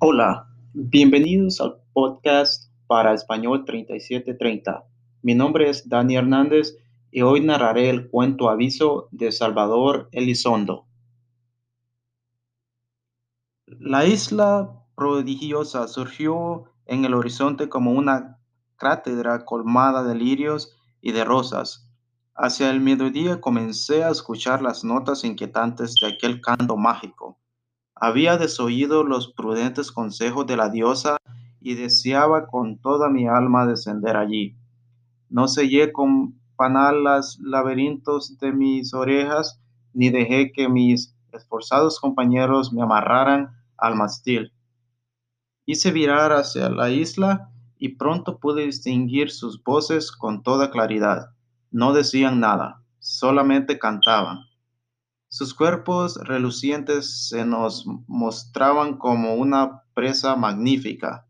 Hola, bienvenidos al podcast para Español 3730. Mi nombre es Dani Hernández y hoy narraré el cuento aviso de Salvador Elizondo. La isla prodigiosa surgió en el horizonte como una cátedra colmada de lirios y de rosas. Hacia el mediodía comencé a escuchar las notas inquietantes de aquel canto mágico había desoído los prudentes consejos de la diosa y deseaba con toda mi alma descender allí. No sellé con panal los laberintos de mis orejas, ni dejé que mis esforzados compañeros me amarraran al mastil. Hice virar hacia la isla y pronto pude distinguir sus voces con toda claridad. No decían nada, solamente cantaban. Sus cuerpos relucientes se nos mostraban como una presa magnífica.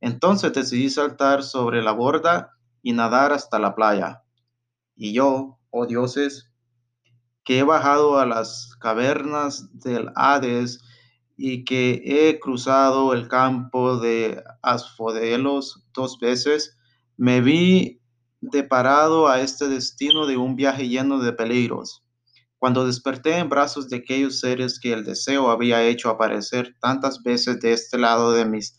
Entonces decidí saltar sobre la borda y nadar hasta la playa. Y yo, oh dioses, que he bajado a las cavernas del Hades y que he cruzado el campo de Asfodelos dos veces, me vi deparado a este destino de un viaje lleno de peligros. Cuando desperté en brazos de aquellos seres que el deseo había hecho aparecer tantas veces de este lado de mis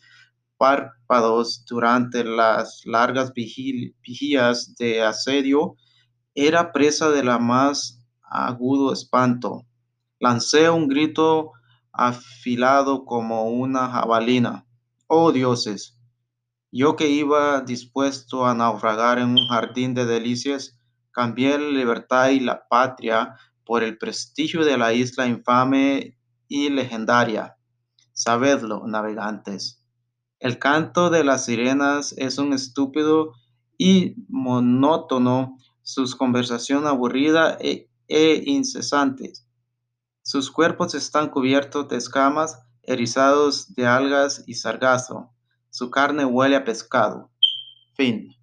párpados durante las largas vigías de asedio, era presa de la más agudo espanto. Lancé un grito afilado como una jabalina. Oh dioses, yo que iba dispuesto a naufragar en un jardín de delicias, cambié la libertad y la patria por el prestigio de la isla infame y legendaria. Sabedlo, navegantes. El canto de las sirenas es un estúpido y monótono, sus conversación aburrida e, e incesantes. Sus cuerpos están cubiertos de escamas, erizados de algas y sargazo. Su carne huele a pescado. Fin.